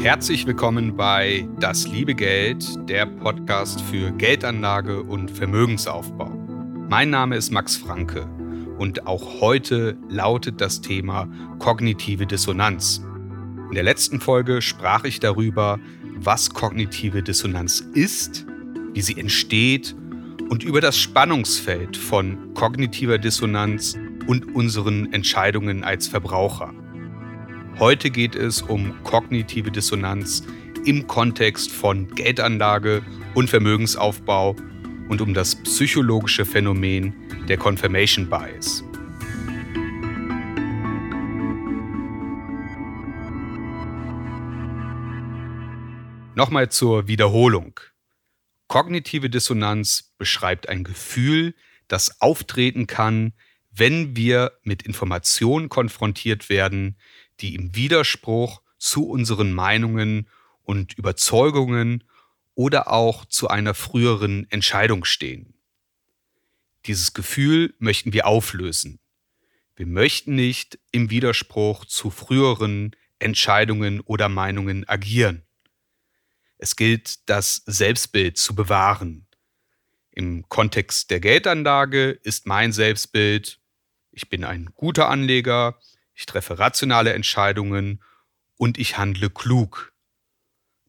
Herzlich willkommen bei Das liebe Geld, der Podcast für Geldanlage und Vermögensaufbau. Mein Name ist Max Franke und auch heute lautet das Thema kognitive Dissonanz. In der letzten Folge sprach ich darüber, was kognitive Dissonanz ist, wie sie entsteht und über das Spannungsfeld von kognitiver Dissonanz und unseren Entscheidungen als Verbraucher. Heute geht es um kognitive Dissonanz im Kontext von Geldanlage und Vermögensaufbau und um das psychologische Phänomen der Confirmation Bias. Nochmal zur Wiederholung. Kognitive Dissonanz beschreibt ein Gefühl, das auftreten kann, wenn wir mit Informationen konfrontiert werden, die im Widerspruch zu unseren Meinungen und Überzeugungen oder auch zu einer früheren Entscheidung stehen. Dieses Gefühl möchten wir auflösen. Wir möchten nicht im Widerspruch zu früheren Entscheidungen oder Meinungen agieren. Es gilt, das Selbstbild zu bewahren. Im Kontext der Geldanlage ist mein Selbstbild, ich bin ein guter Anleger, ich treffe rationale Entscheidungen und ich handle klug.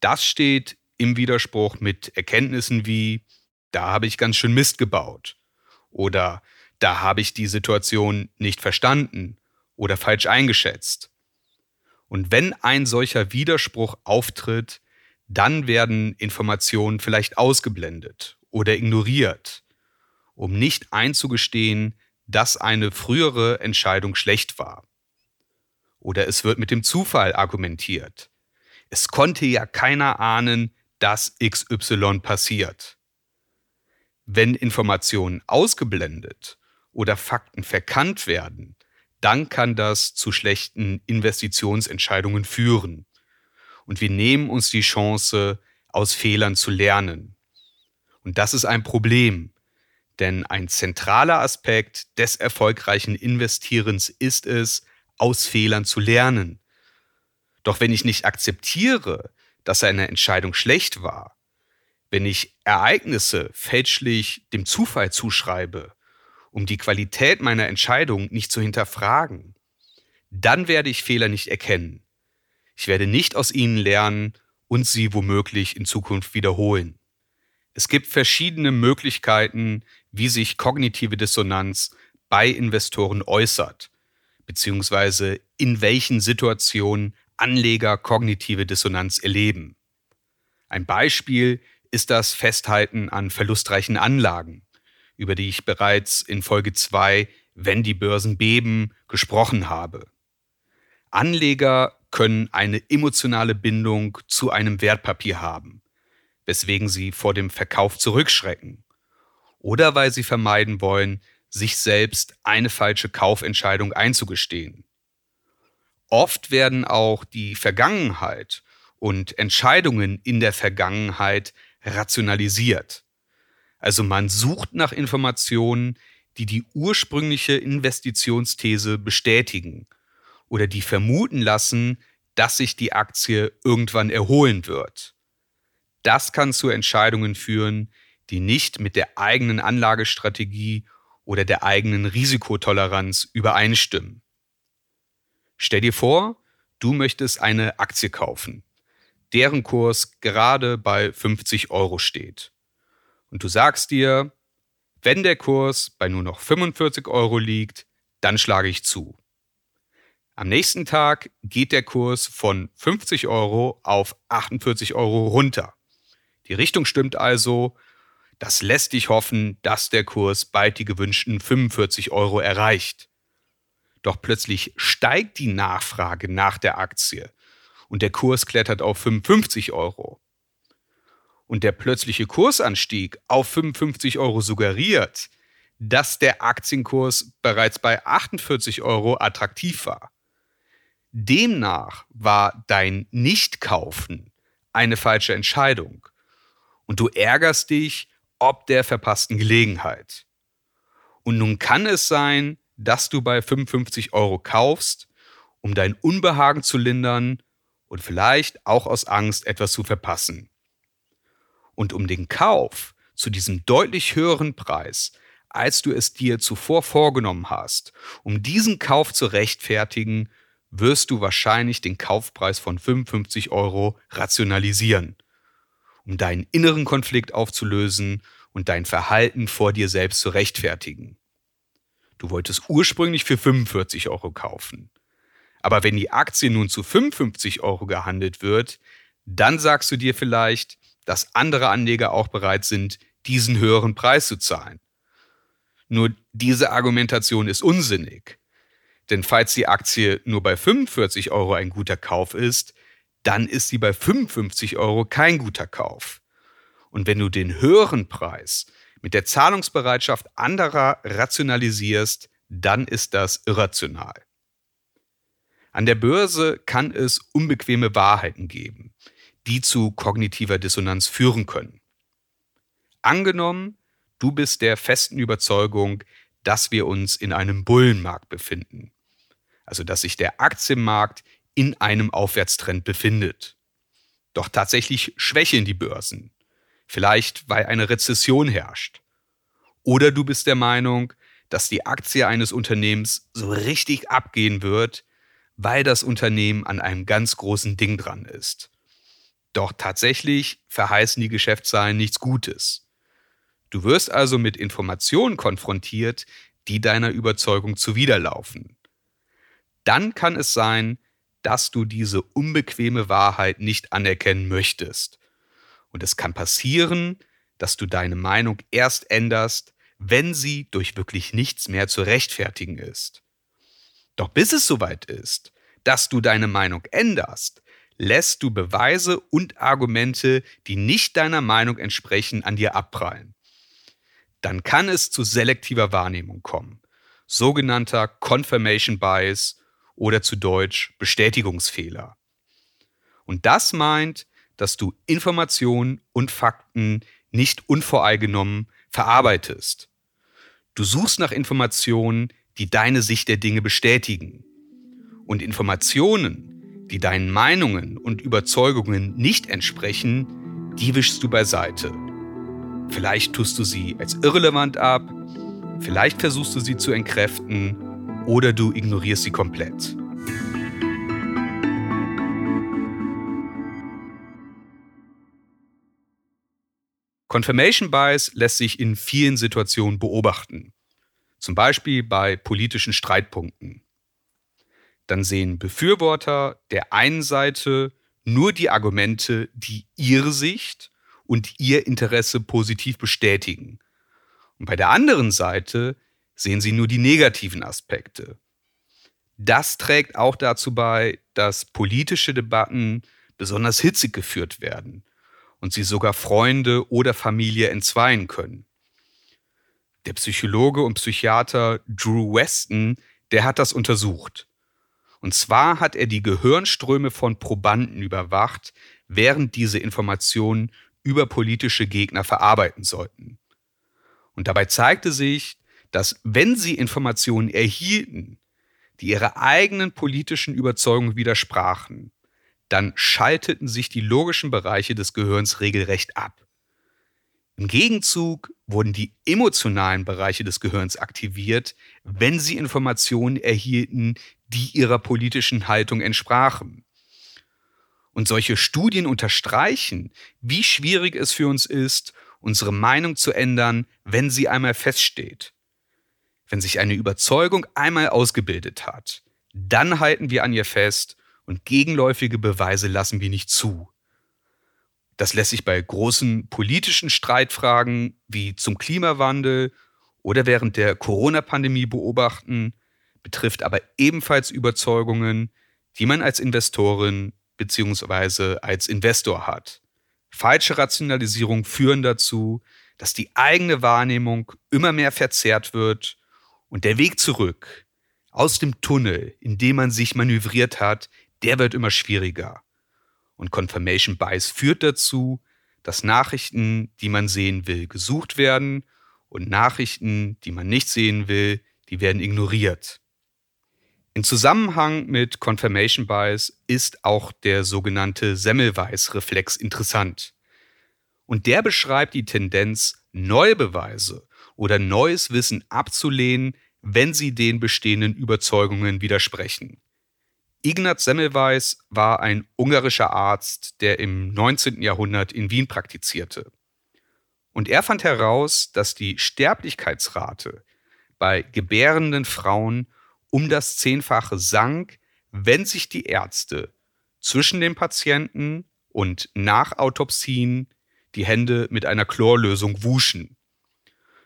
Das steht im Widerspruch mit Erkenntnissen wie, da habe ich ganz schön Mist gebaut oder da habe ich die Situation nicht verstanden oder falsch eingeschätzt. Und wenn ein solcher Widerspruch auftritt, dann werden Informationen vielleicht ausgeblendet oder ignoriert, um nicht einzugestehen, dass eine frühere Entscheidung schlecht war. Oder es wird mit dem Zufall argumentiert. Es konnte ja keiner ahnen, dass XY passiert. Wenn Informationen ausgeblendet oder Fakten verkannt werden, dann kann das zu schlechten Investitionsentscheidungen führen. Und wir nehmen uns die Chance, aus Fehlern zu lernen. Und das ist ein Problem, denn ein zentraler Aspekt des erfolgreichen Investierens ist es, aus Fehlern zu lernen. Doch wenn ich nicht akzeptiere, dass eine Entscheidung schlecht war, wenn ich Ereignisse fälschlich dem Zufall zuschreibe, um die Qualität meiner Entscheidung nicht zu hinterfragen, dann werde ich Fehler nicht erkennen. Ich werde nicht aus ihnen lernen und sie womöglich in Zukunft wiederholen. Es gibt verschiedene Möglichkeiten, wie sich kognitive Dissonanz bei Investoren äußert beziehungsweise in welchen Situationen Anleger kognitive Dissonanz erleben. Ein Beispiel ist das Festhalten an verlustreichen Anlagen, über die ich bereits in Folge 2, wenn die Börsen beben, gesprochen habe. Anleger können eine emotionale Bindung zu einem Wertpapier haben, weswegen sie vor dem Verkauf zurückschrecken oder weil sie vermeiden wollen, sich selbst eine falsche Kaufentscheidung einzugestehen. Oft werden auch die Vergangenheit und Entscheidungen in der Vergangenheit rationalisiert. Also man sucht nach Informationen, die die ursprüngliche Investitionsthese bestätigen oder die vermuten lassen, dass sich die Aktie irgendwann erholen wird. Das kann zu Entscheidungen führen, die nicht mit der eigenen Anlagestrategie oder der eigenen Risikotoleranz übereinstimmen. Stell dir vor, du möchtest eine Aktie kaufen, deren Kurs gerade bei 50 Euro steht. Und du sagst dir, wenn der Kurs bei nur noch 45 Euro liegt, dann schlage ich zu. Am nächsten Tag geht der Kurs von 50 Euro auf 48 Euro runter. Die Richtung stimmt also das lässt dich hoffen, dass der Kurs bald die gewünschten 45 Euro erreicht. Doch plötzlich steigt die Nachfrage nach der Aktie und der Kurs klettert auf 55 Euro. Und der plötzliche Kursanstieg auf 55 Euro suggeriert, dass der Aktienkurs bereits bei 48 Euro attraktiv war. Demnach war dein Nichtkaufen eine falsche Entscheidung und du ärgerst dich ob der verpassten Gelegenheit. Und nun kann es sein, dass du bei 55 Euro kaufst, um dein Unbehagen zu lindern und vielleicht auch aus Angst etwas zu verpassen. Und um den Kauf zu diesem deutlich höheren Preis, als du es dir zuvor vorgenommen hast, um diesen Kauf zu rechtfertigen, wirst du wahrscheinlich den Kaufpreis von 55 Euro rationalisieren, um deinen inneren Konflikt aufzulösen und dein Verhalten vor dir selbst zu rechtfertigen. Du wolltest ursprünglich für 45 Euro kaufen. Aber wenn die Aktie nun zu 55 Euro gehandelt wird, dann sagst du dir vielleicht, dass andere Anleger auch bereit sind, diesen höheren Preis zu zahlen. Nur diese Argumentation ist unsinnig. Denn falls die Aktie nur bei 45 Euro ein guter Kauf ist, dann ist sie bei 55 Euro kein guter Kauf. Und wenn du den höheren Preis mit der Zahlungsbereitschaft anderer rationalisierst, dann ist das irrational. An der Börse kann es unbequeme Wahrheiten geben, die zu kognitiver Dissonanz führen können. Angenommen, du bist der festen Überzeugung, dass wir uns in einem Bullenmarkt befinden, also dass sich der Aktienmarkt in einem Aufwärtstrend befindet. Doch tatsächlich schwächeln die Börsen vielleicht weil eine Rezession herrscht. Oder du bist der Meinung, dass die Aktie eines Unternehmens so richtig abgehen wird, weil das Unternehmen an einem ganz großen Ding dran ist. Doch tatsächlich verheißen die Geschäftszahlen nichts Gutes. Du wirst also mit Informationen konfrontiert, die deiner Überzeugung zuwiderlaufen. Dann kann es sein, dass du diese unbequeme Wahrheit nicht anerkennen möchtest und es kann passieren, dass du deine Meinung erst änderst, wenn sie durch wirklich nichts mehr zu rechtfertigen ist. Doch bis es soweit ist, dass du deine Meinung änderst, lässt du Beweise und Argumente, die nicht deiner Meinung entsprechen, an dir abprallen. Dann kann es zu selektiver Wahrnehmung kommen, sogenannter Confirmation Bias oder zu Deutsch Bestätigungsfehler. Und das meint, dass du Informationen und Fakten nicht unvoreingenommen verarbeitest. Du suchst nach Informationen, die deine Sicht der Dinge bestätigen. Und Informationen, die deinen Meinungen und Überzeugungen nicht entsprechen, die wischst du beiseite. Vielleicht tust du sie als irrelevant ab, vielleicht versuchst du sie zu entkräften oder du ignorierst sie komplett. Confirmation Bias lässt sich in vielen Situationen beobachten. Zum Beispiel bei politischen Streitpunkten. Dann sehen Befürworter der einen Seite nur die Argumente, die ihre Sicht und ihr Interesse positiv bestätigen. Und bei der anderen Seite sehen sie nur die negativen Aspekte. Das trägt auch dazu bei, dass politische Debatten besonders hitzig geführt werden und sie sogar Freunde oder Familie entzweien können. Der Psychologe und Psychiater Drew Weston, der hat das untersucht. Und zwar hat er die Gehirnströme von Probanden überwacht, während diese Informationen über politische Gegner verarbeiten sollten. Und dabei zeigte sich, dass wenn sie Informationen erhielten, die ihrer eigenen politischen Überzeugung widersprachen, dann schalteten sich die logischen Bereiche des Gehirns regelrecht ab. Im Gegenzug wurden die emotionalen Bereiche des Gehirns aktiviert, wenn sie Informationen erhielten, die ihrer politischen Haltung entsprachen. Und solche Studien unterstreichen, wie schwierig es für uns ist, unsere Meinung zu ändern, wenn sie einmal feststeht. Wenn sich eine Überzeugung einmal ausgebildet hat, dann halten wir an ihr fest und gegenläufige Beweise lassen wir nicht zu. Das lässt sich bei großen politischen Streitfragen wie zum Klimawandel oder während der Corona-Pandemie beobachten, betrifft aber ebenfalls Überzeugungen, die man als Investorin bzw. als Investor hat. Falsche Rationalisierungen führen dazu, dass die eigene Wahrnehmung immer mehr verzerrt wird und der Weg zurück aus dem Tunnel, in dem man sich manövriert hat, der wird immer schwieriger. Und Confirmation Bias führt dazu, dass Nachrichten, die man sehen will, gesucht werden und Nachrichten, die man nicht sehen will, die werden ignoriert. In Zusammenhang mit Confirmation Bias ist auch der sogenannte Semmelweis-Reflex interessant. Und der beschreibt die Tendenz, neue Beweise oder neues Wissen abzulehnen, wenn sie den bestehenden Überzeugungen widersprechen. Ignaz Semmelweis war ein ungarischer Arzt, der im 19. Jahrhundert in Wien praktizierte. Und er fand heraus, dass die Sterblichkeitsrate bei gebärenden Frauen um das Zehnfache sank, wenn sich die Ärzte zwischen den Patienten und nach Autopsien die Hände mit einer Chlorlösung wuschen.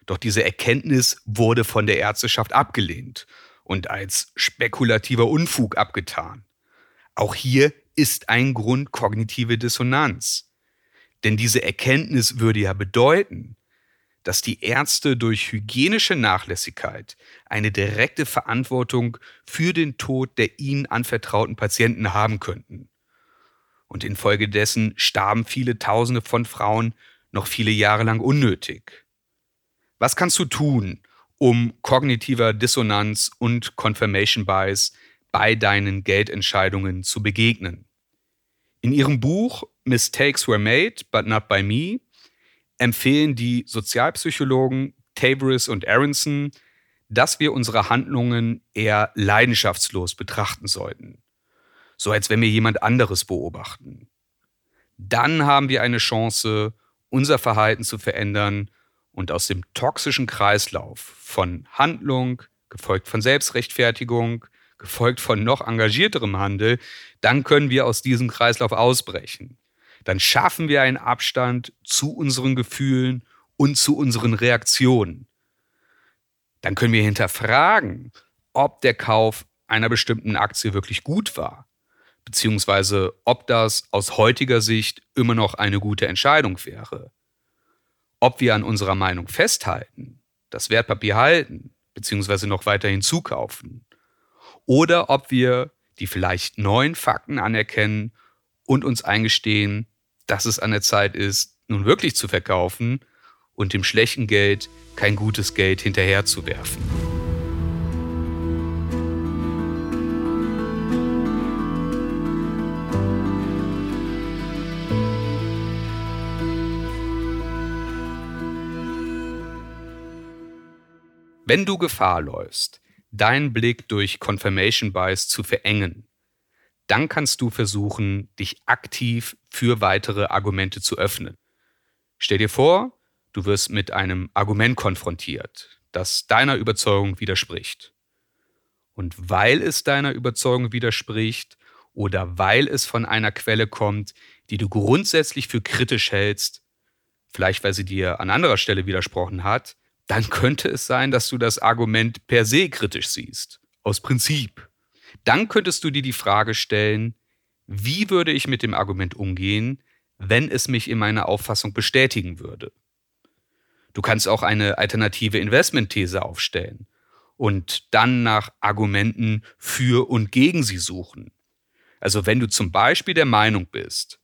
Doch diese Erkenntnis wurde von der Ärzteschaft abgelehnt und als spekulativer Unfug abgetan. Auch hier ist ein Grund kognitive Dissonanz. Denn diese Erkenntnis würde ja bedeuten, dass die Ärzte durch hygienische Nachlässigkeit eine direkte Verantwortung für den Tod der ihnen anvertrauten Patienten haben könnten. Und infolgedessen starben viele Tausende von Frauen noch viele Jahre lang unnötig. Was kannst du tun, um kognitiver Dissonanz und Confirmation Bias bei deinen Geldentscheidungen zu begegnen? In ihrem Buch Mistakes Were Made, but Not by Me empfehlen die Sozialpsychologen Tavris und Aronson, dass wir unsere Handlungen eher leidenschaftslos betrachten sollten. So als wenn wir jemand anderes beobachten. Dann haben wir eine Chance, unser Verhalten zu verändern und aus dem toxischen Kreislauf von Handlung, gefolgt von Selbstrechtfertigung, gefolgt von noch engagierterem Handel, dann können wir aus diesem Kreislauf ausbrechen dann schaffen wir einen Abstand zu unseren Gefühlen und zu unseren Reaktionen. Dann können wir hinterfragen, ob der Kauf einer bestimmten Aktie wirklich gut war, beziehungsweise ob das aus heutiger Sicht immer noch eine gute Entscheidung wäre. Ob wir an unserer Meinung festhalten, das Wertpapier halten, beziehungsweise noch weiterhin zukaufen. Oder ob wir die vielleicht neuen Fakten anerkennen und uns eingestehen, dass es an der Zeit ist, nun wirklich zu verkaufen und dem schlechten Geld kein gutes Geld hinterherzuwerfen. Wenn du Gefahr läufst, deinen Blick durch Confirmation Bias zu verengen, dann kannst du versuchen, dich aktiv für weitere Argumente zu öffnen. Stell dir vor, du wirst mit einem Argument konfrontiert, das deiner Überzeugung widerspricht. Und weil es deiner Überzeugung widerspricht oder weil es von einer Quelle kommt, die du grundsätzlich für kritisch hältst, vielleicht weil sie dir an anderer Stelle widersprochen hat, dann könnte es sein, dass du das Argument per se kritisch siehst, aus Prinzip. Dann könntest du dir die Frage stellen, wie würde ich mit dem Argument umgehen, wenn es mich in meiner Auffassung bestätigen würde? Du kannst auch eine alternative Investmentthese aufstellen und dann nach Argumenten für und gegen sie suchen. Also wenn du zum Beispiel der Meinung bist,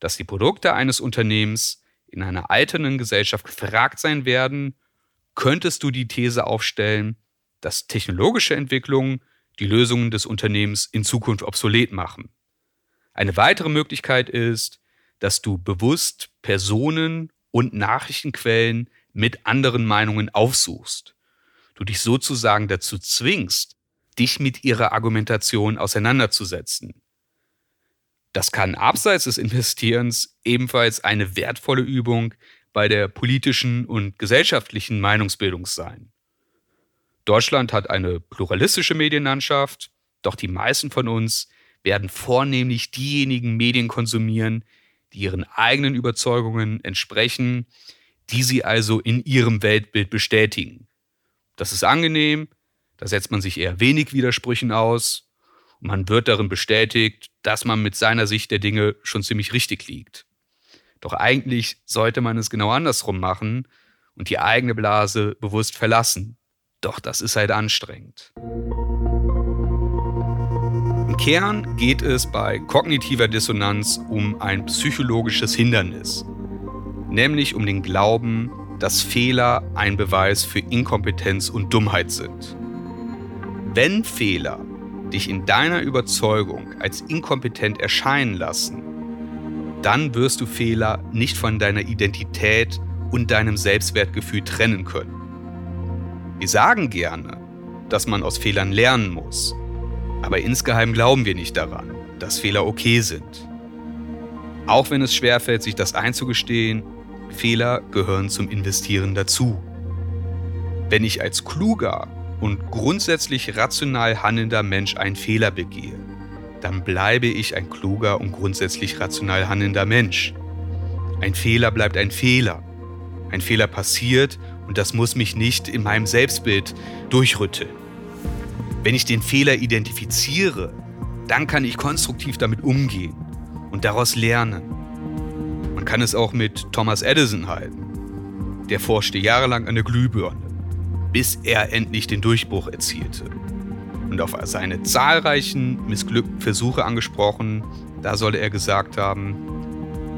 dass die Produkte eines Unternehmens in einer alternden Gesellschaft gefragt sein werden, könntest du die These aufstellen, dass technologische Entwicklungen die Lösungen des Unternehmens in Zukunft obsolet machen. Eine weitere Möglichkeit ist, dass du bewusst Personen und Nachrichtenquellen mit anderen Meinungen aufsuchst. Du dich sozusagen dazu zwingst, dich mit ihrer Argumentation auseinanderzusetzen. Das kann abseits des Investierens ebenfalls eine wertvolle Übung bei der politischen und gesellschaftlichen Meinungsbildung sein. Deutschland hat eine pluralistische Medienlandschaft, doch die meisten von uns werden vornehmlich diejenigen Medien konsumieren, die ihren eigenen Überzeugungen entsprechen, die sie also in ihrem Weltbild bestätigen. Das ist angenehm, Da setzt man sich eher wenig Widersprüchen aus und man wird darin bestätigt, dass man mit seiner Sicht der Dinge schon ziemlich richtig liegt. Doch eigentlich sollte man es genau andersrum machen und die eigene Blase bewusst verlassen. Doch das ist halt anstrengend. Im Kern geht es bei kognitiver Dissonanz um ein psychologisches Hindernis, nämlich um den Glauben, dass Fehler ein Beweis für Inkompetenz und Dummheit sind. Wenn Fehler dich in deiner Überzeugung als inkompetent erscheinen lassen, dann wirst du Fehler nicht von deiner Identität und deinem Selbstwertgefühl trennen können. Wir sagen gerne, dass man aus Fehlern lernen muss, aber insgeheim glauben wir nicht daran, dass Fehler okay sind. Auch wenn es schwerfällt, sich das einzugestehen, Fehler gehören zum Investieren dazu. Wenn ich als kluger und grundsätzlich rational handelnder Mensch einen Fehler begehe, dann bleibe ich ein kluger und grundsätzlich rational handelnder Mensch. Ein Fehler bleibt ein Fehler. Ein Fehler passiert und das muss mich nicht in meinem Selbstbild durchrütteln. Wenn ich den Fehler identifiziere, dann kann ich konstruktiv damit umgehen und daraus lernen. Man kann es auch mit Thomas Edison halten. Der forschte jahrelang an der Glühbirne, bis er endlich den Durchbruch erzielte und auf seine zahlreichen missglückten Versuche angesprochen, da soll er gesagt haben,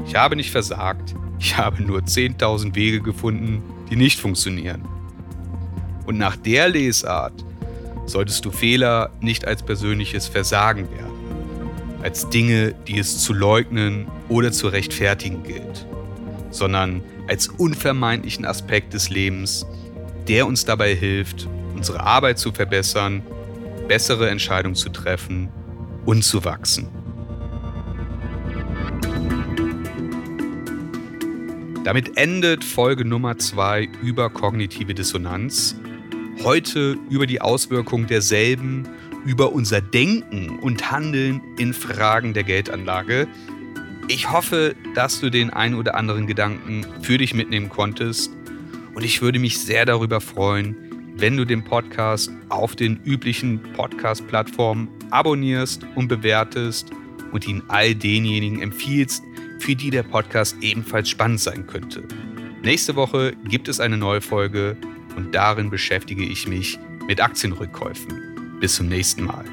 ich habe nicht versagt, ich habe nur 10.000 Wege gefunden, die nicht funktionieren. Und nach der Lesart solltest du Fehler nicht als persönliches Versagen werden, als Dinge, die es zu leugnen oder zu rechtfertigen gilt, sondern als unvermeidlichen Aspekt des Lebens, der uns dabei hilft, unsere Arbeit zu verbessern bessere Entscheidungen zu treffen und zu wachsen. Damit endet Folge Nummer 2 über kognitive Dissonanz. Heute über die Auswirkungen derselben, über unser Denken und Handeln in Fragen der Geldanlage. Ich hoffe, dass du den ein oder anderen Gedanken für dich mitnehmen konntest und ich würde mich sehr darüber freuen, wenn du den Podcast auf den üblichen Podcast-Plattformen abonnierst und bewertest und ihn all denjenigen empfiehlst, für die der Podcast ebenfalls spannend sein könnte. Nächste Woche gibt es eine neue Folge und darin beschäftige ich mich mit Aktienrückkäufen. Bis zum nächsten Mal.